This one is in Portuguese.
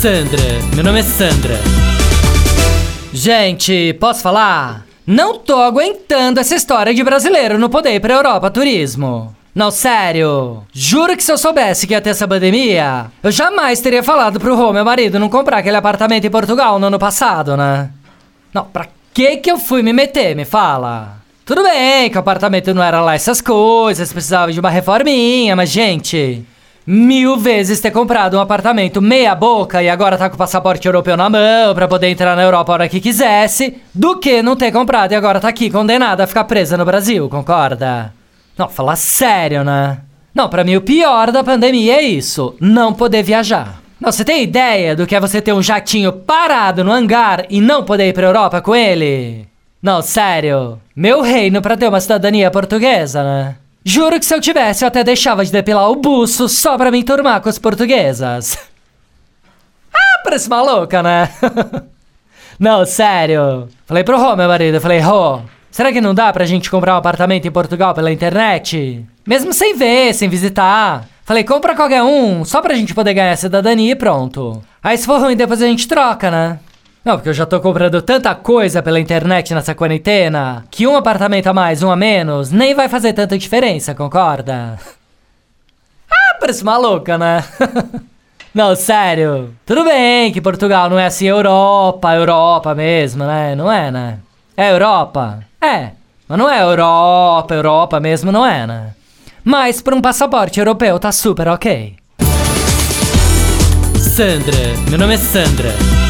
Sandra, meu nome é Sandra. Gente, posso falar? Não tô aguentando essa história de brasileiro não poder ir pra Europa turismo. Não, sério. Juro que se eu soubesse que ia ter essa pandemia, eu jamais teria falado pro Rô, meu marido, não comprar aquele apartamento em Portugal no ano passado, né? Não, pra que que eu fui me meter, me fala? Tudo bem que o apartamento não era lá essas coisas, precisava de uma reforminha, mas gente, mil vezes ter comprado um apartamento meia boca e agora tá com o passaporte europeu na mão pra poder entrar na Europa a hora que quisesse, do que não ter comprado e agora tá aqui condenada a ficar presa no Brasil, concorda? Não, fala sério, né? Não, pra mim o pior da pandemia é isso, não poder viajar. Não, você tem ideia do que é você ter um jatinho parado no hangar e não poder ir pra Europa com ele? Não, sério. Meu reino pra ter uma cidadania portuguesa, né? Juro que se eu tivesse, eu até deixava de depilar o buço só pra me enturmar com as portuguesas. Ah, parece maluca, né? não, sério. Falei pro Rô, meu marido, falei, Rô, será que não dá pra gente comprar um apartamento em Portugal pela internet? Mesmo sem ver, sem visitar. Falei, compra qualquer um, só pra gente poder ganhar cidadania e pronto. Aí se for ruim, depois a gente troca, né? Não, porque eu já tô comprando tanta coisa pela internet nessa quarentena que um apartamento a mais, um a menos, nem vai fazer tanta diferença, concorda? Ah, parece maluca, né? não, sério. Tudo bem que Portugal não é assim Europa, Europa mesmo, né? Não é, né? É Europa? É. Mas não é Europa, Europa mesmo, não é, né? Mas para um passaporte europeu tá super ok. Sandra, meu nome é Sandra.